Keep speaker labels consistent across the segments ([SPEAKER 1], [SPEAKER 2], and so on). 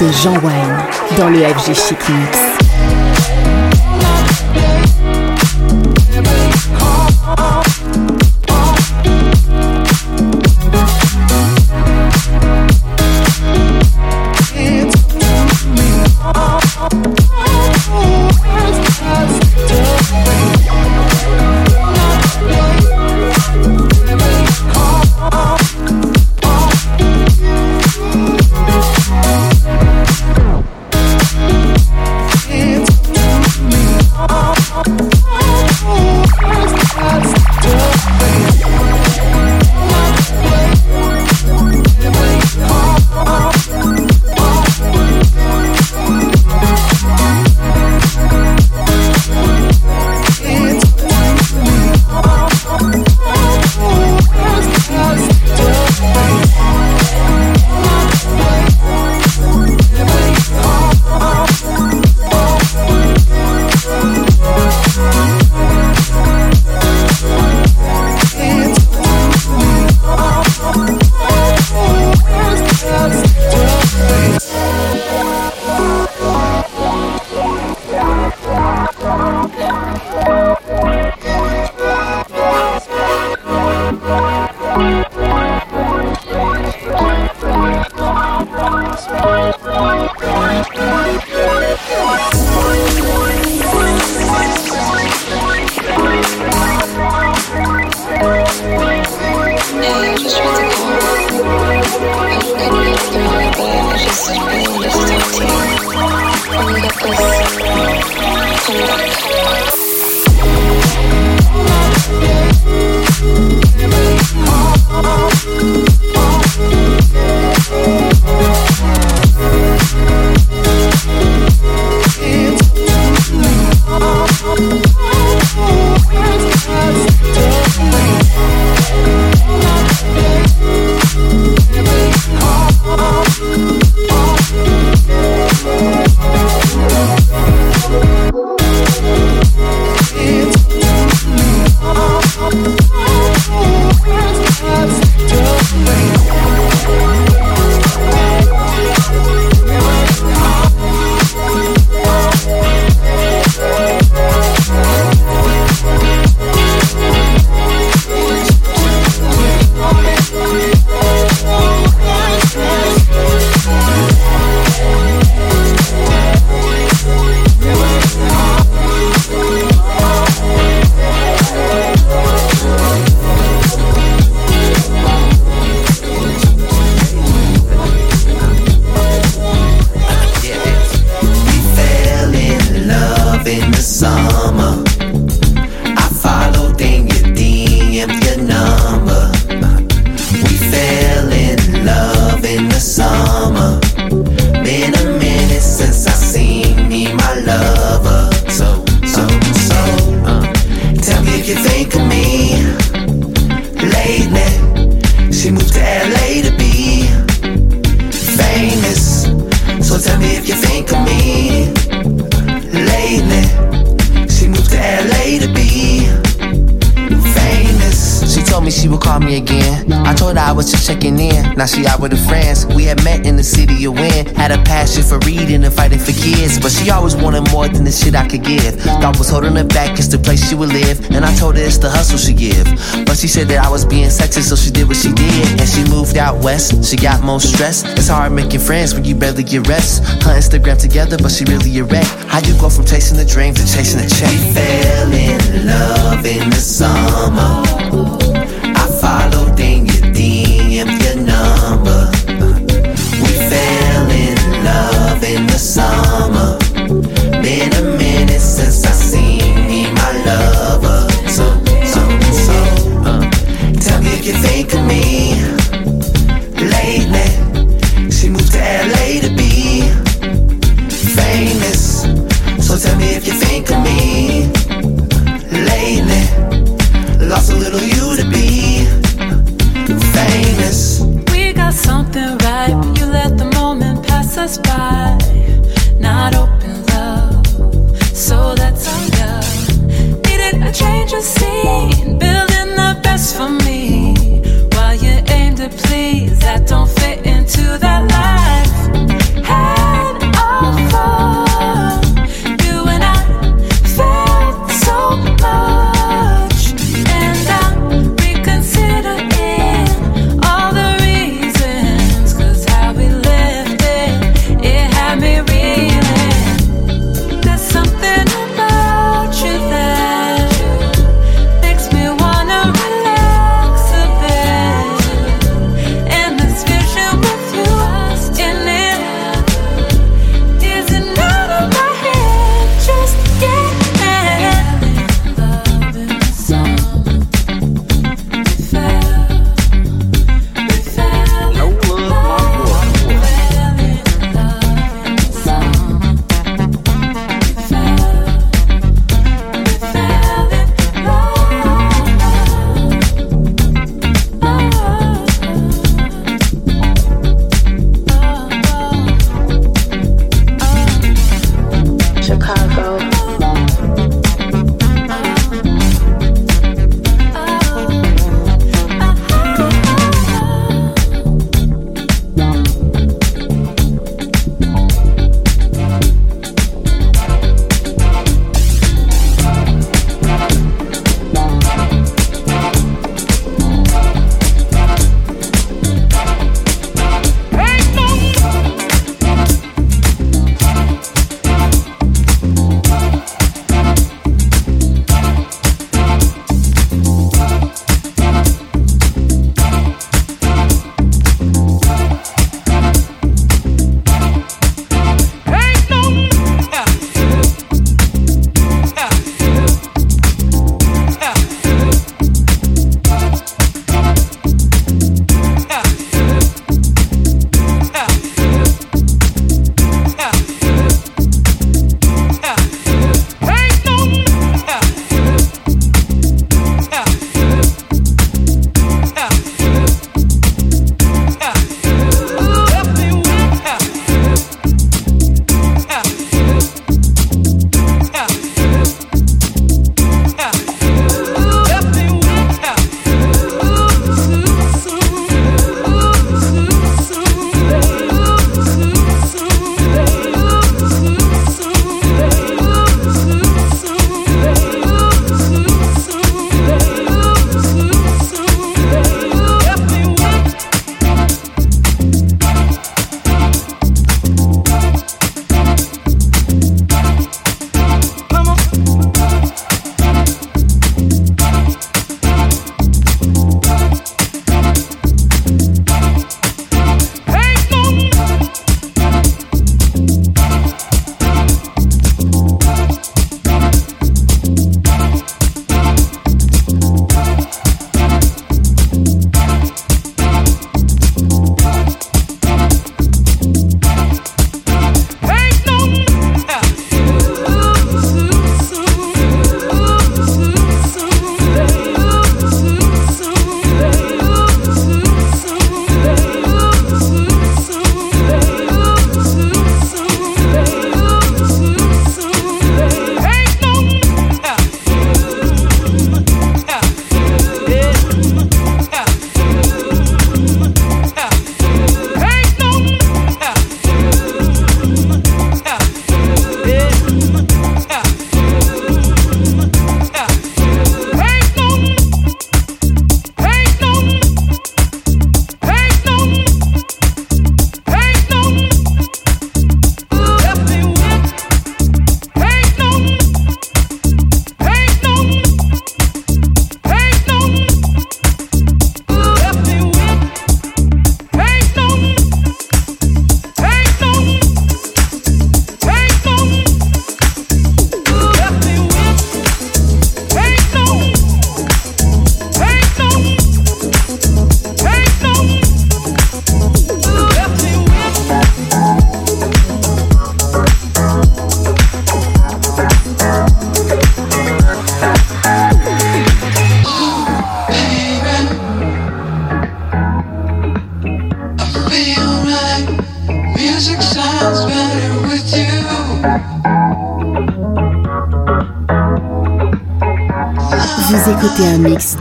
[SPEAKER 1] De Jean Wayne dans le FG Chic Mix.
[SPEAKER 2] For reading and fighting for kids. But she always wanted more than the shit I could give. God was holding her back, it's the place she would live. And I told her it's the hustle she give. But she said that I was being sexist, so she did what she did. And she moved out west. She got more stress. It's hard making friends when you barely get rest. Her Instagram together, but she really a wreck. How you go from chasing the dream to chasing the check?
[SPEAKER 3] We fell in love in the summer. I followed summer. Been a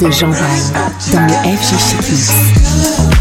[SPEAKER 3] de Jean Wayne dans le FG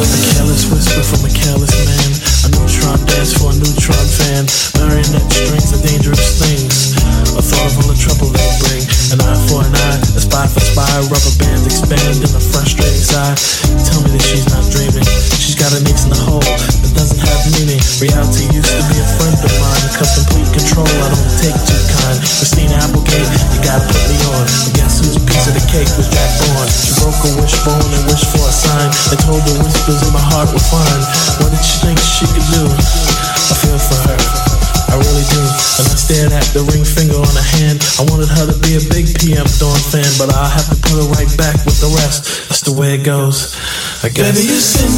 [SPEAKER 4] love Baby, you send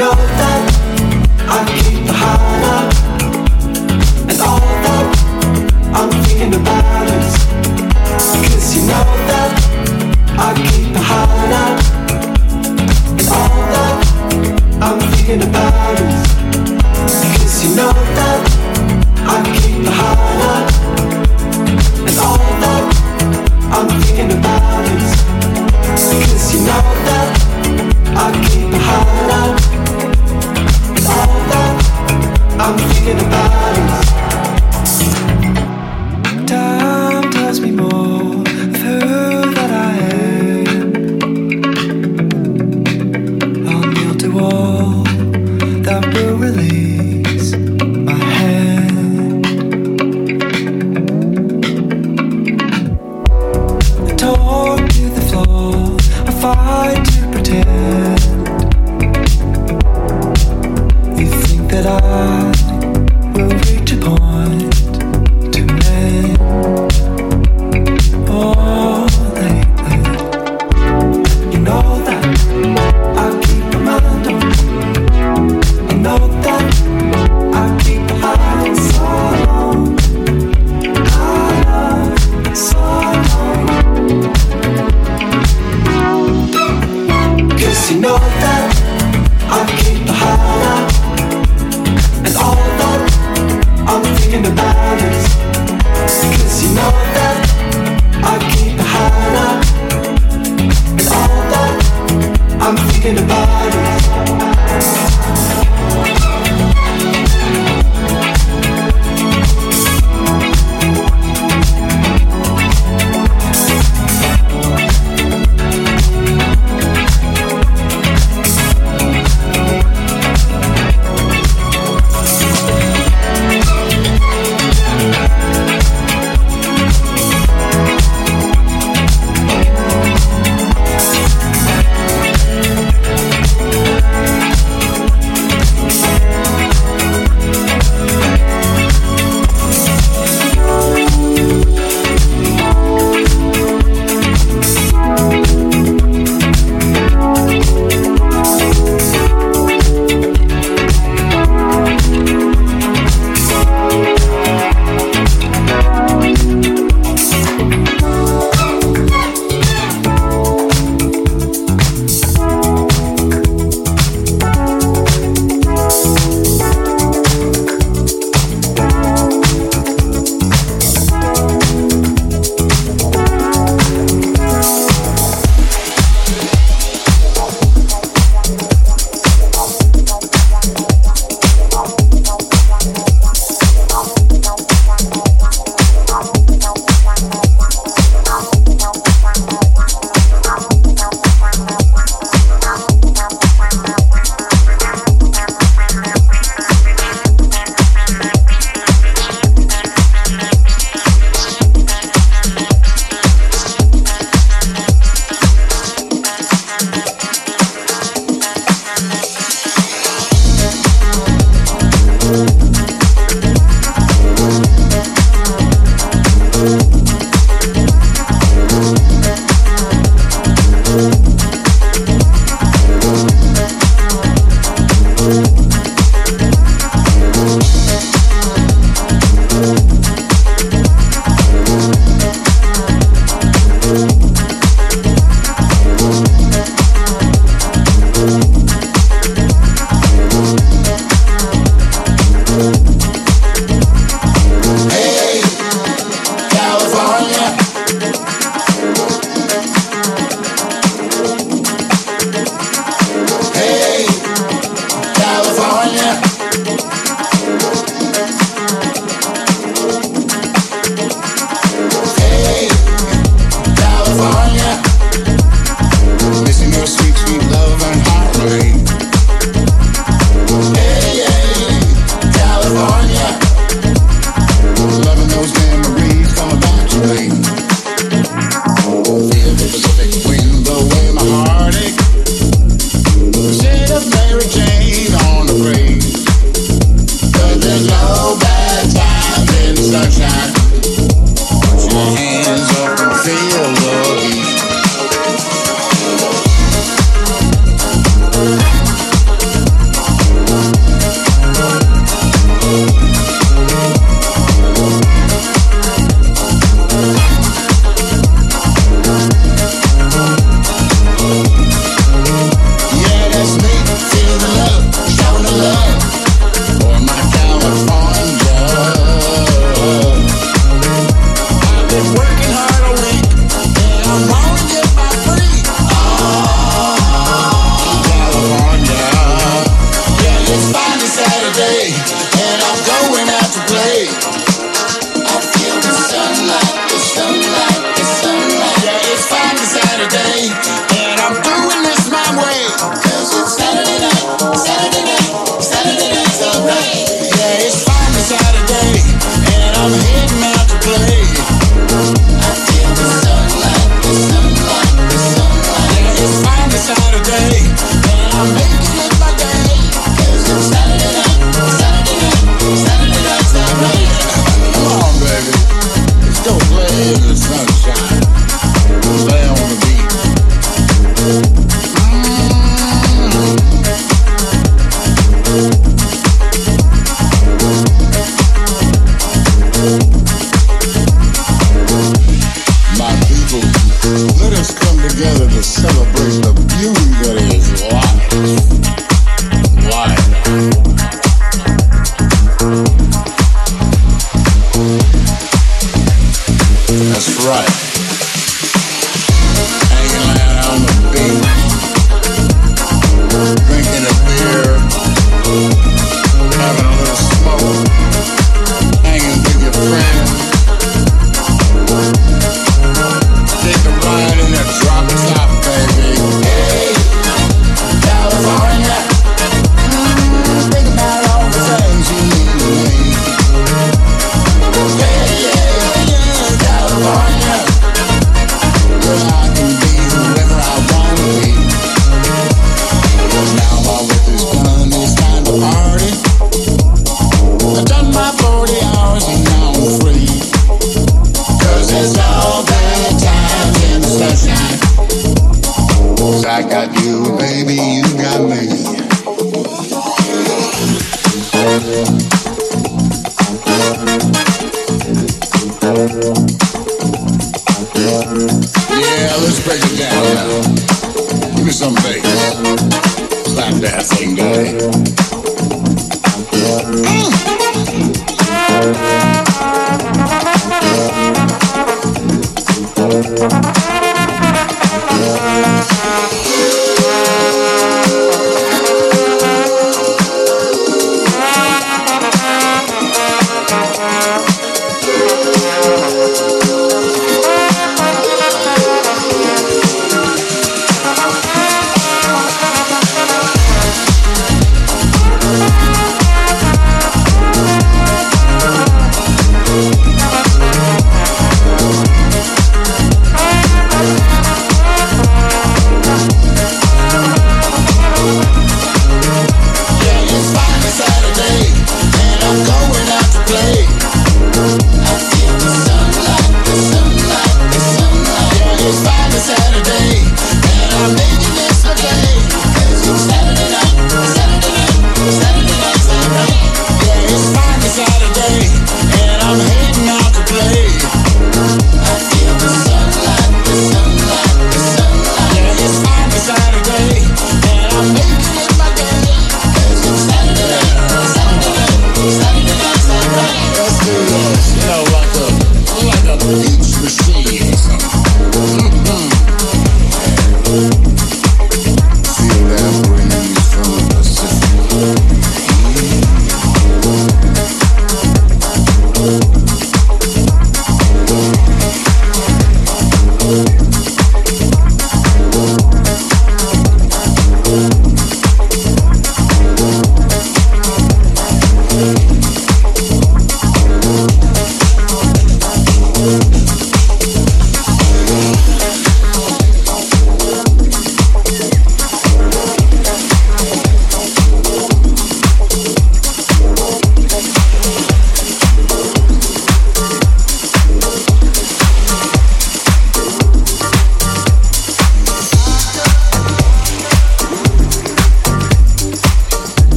[SPEAKER 5] know.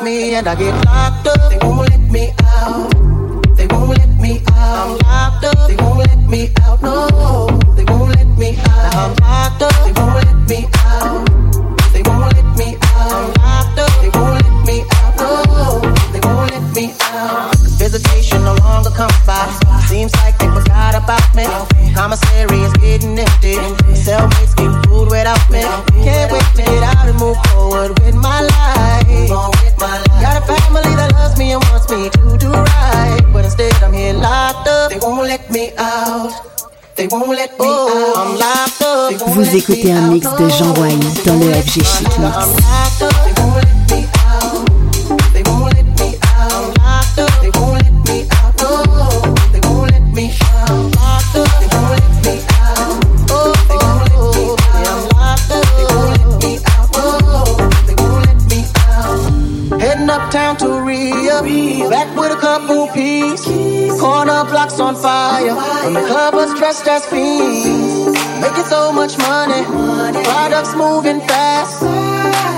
[SPEAKER 5] And I
[SPEAKER 6] get locked up. They won't let me out. They won't let me out. I'm locked up. They won't let me out. No, they won't let me out. I'm locked up. They won't let me out. They won't let me out. I'm locked up. They won't let me out. No, they won't let me out. Visitation no longer comes by. Seems like they forgot about me. Commissary is getting empty.
[SPEAKER 7] Vous écoutez un mix de Jean Wayne dans le FG Chic Mix.
[SPEAKER 6] Blocks on fire. And the club was dressed as fiends. Making so much money. Products moving fast.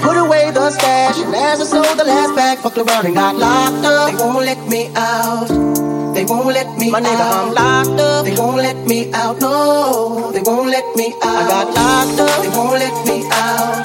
[SPEAKER 6] Put away the stash. And as I sold the last bag, fucked around and got locked up. They won't let me out. They won't let me My nigga, out. I'm locked up. They won't let me out. No, they won't let me out. I got locked up. They won't let me out.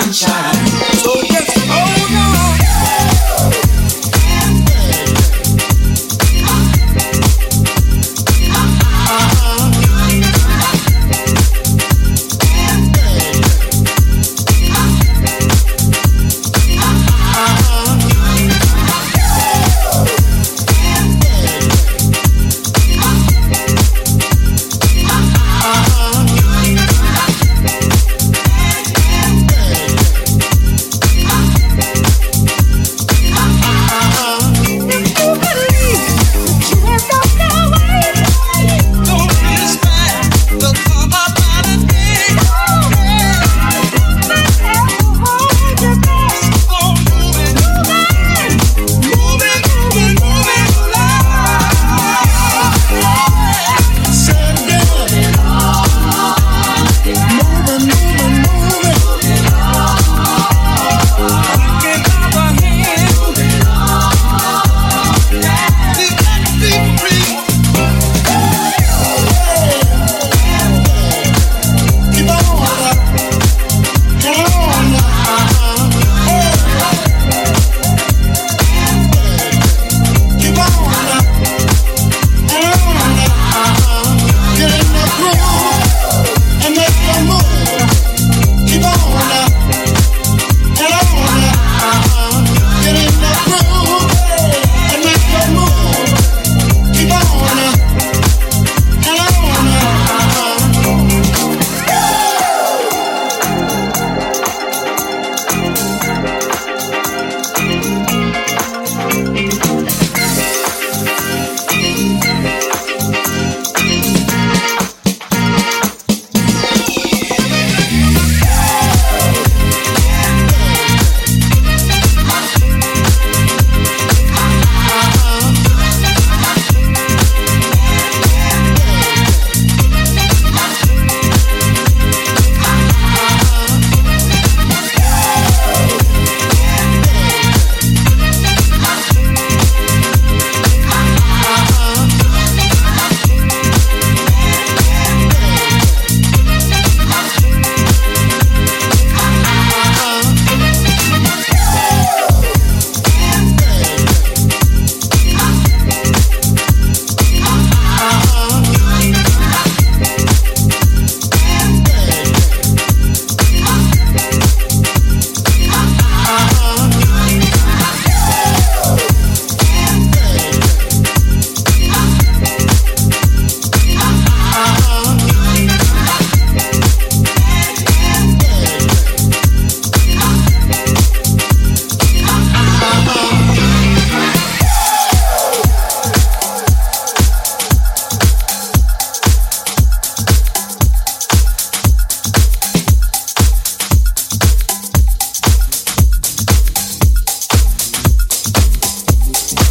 [SPEAKER 8] sunshine.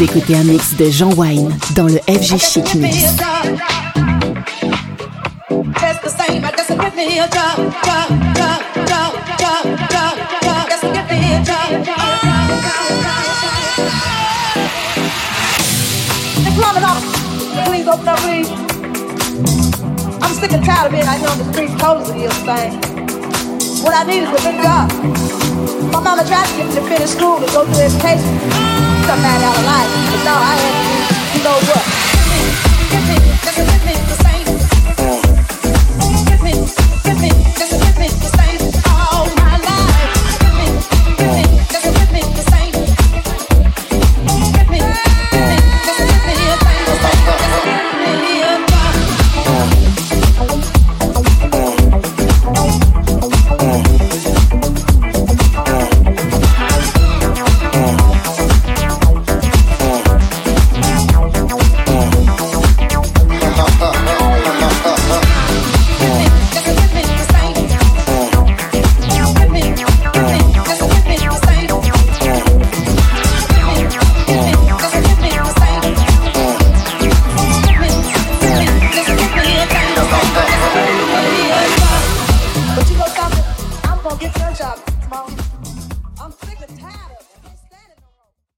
[SPEAKER 9] Écoutez un mix de Jean Wine dans le FG Chic Mix.
[SPEAKER 10] I'm sick and tired of being out here on the streets posing thing.
[SPEAKER 9] What I need is a good job. My mama tried to get me to finish school and go through education. some man out of life. But now I had to do, you know what?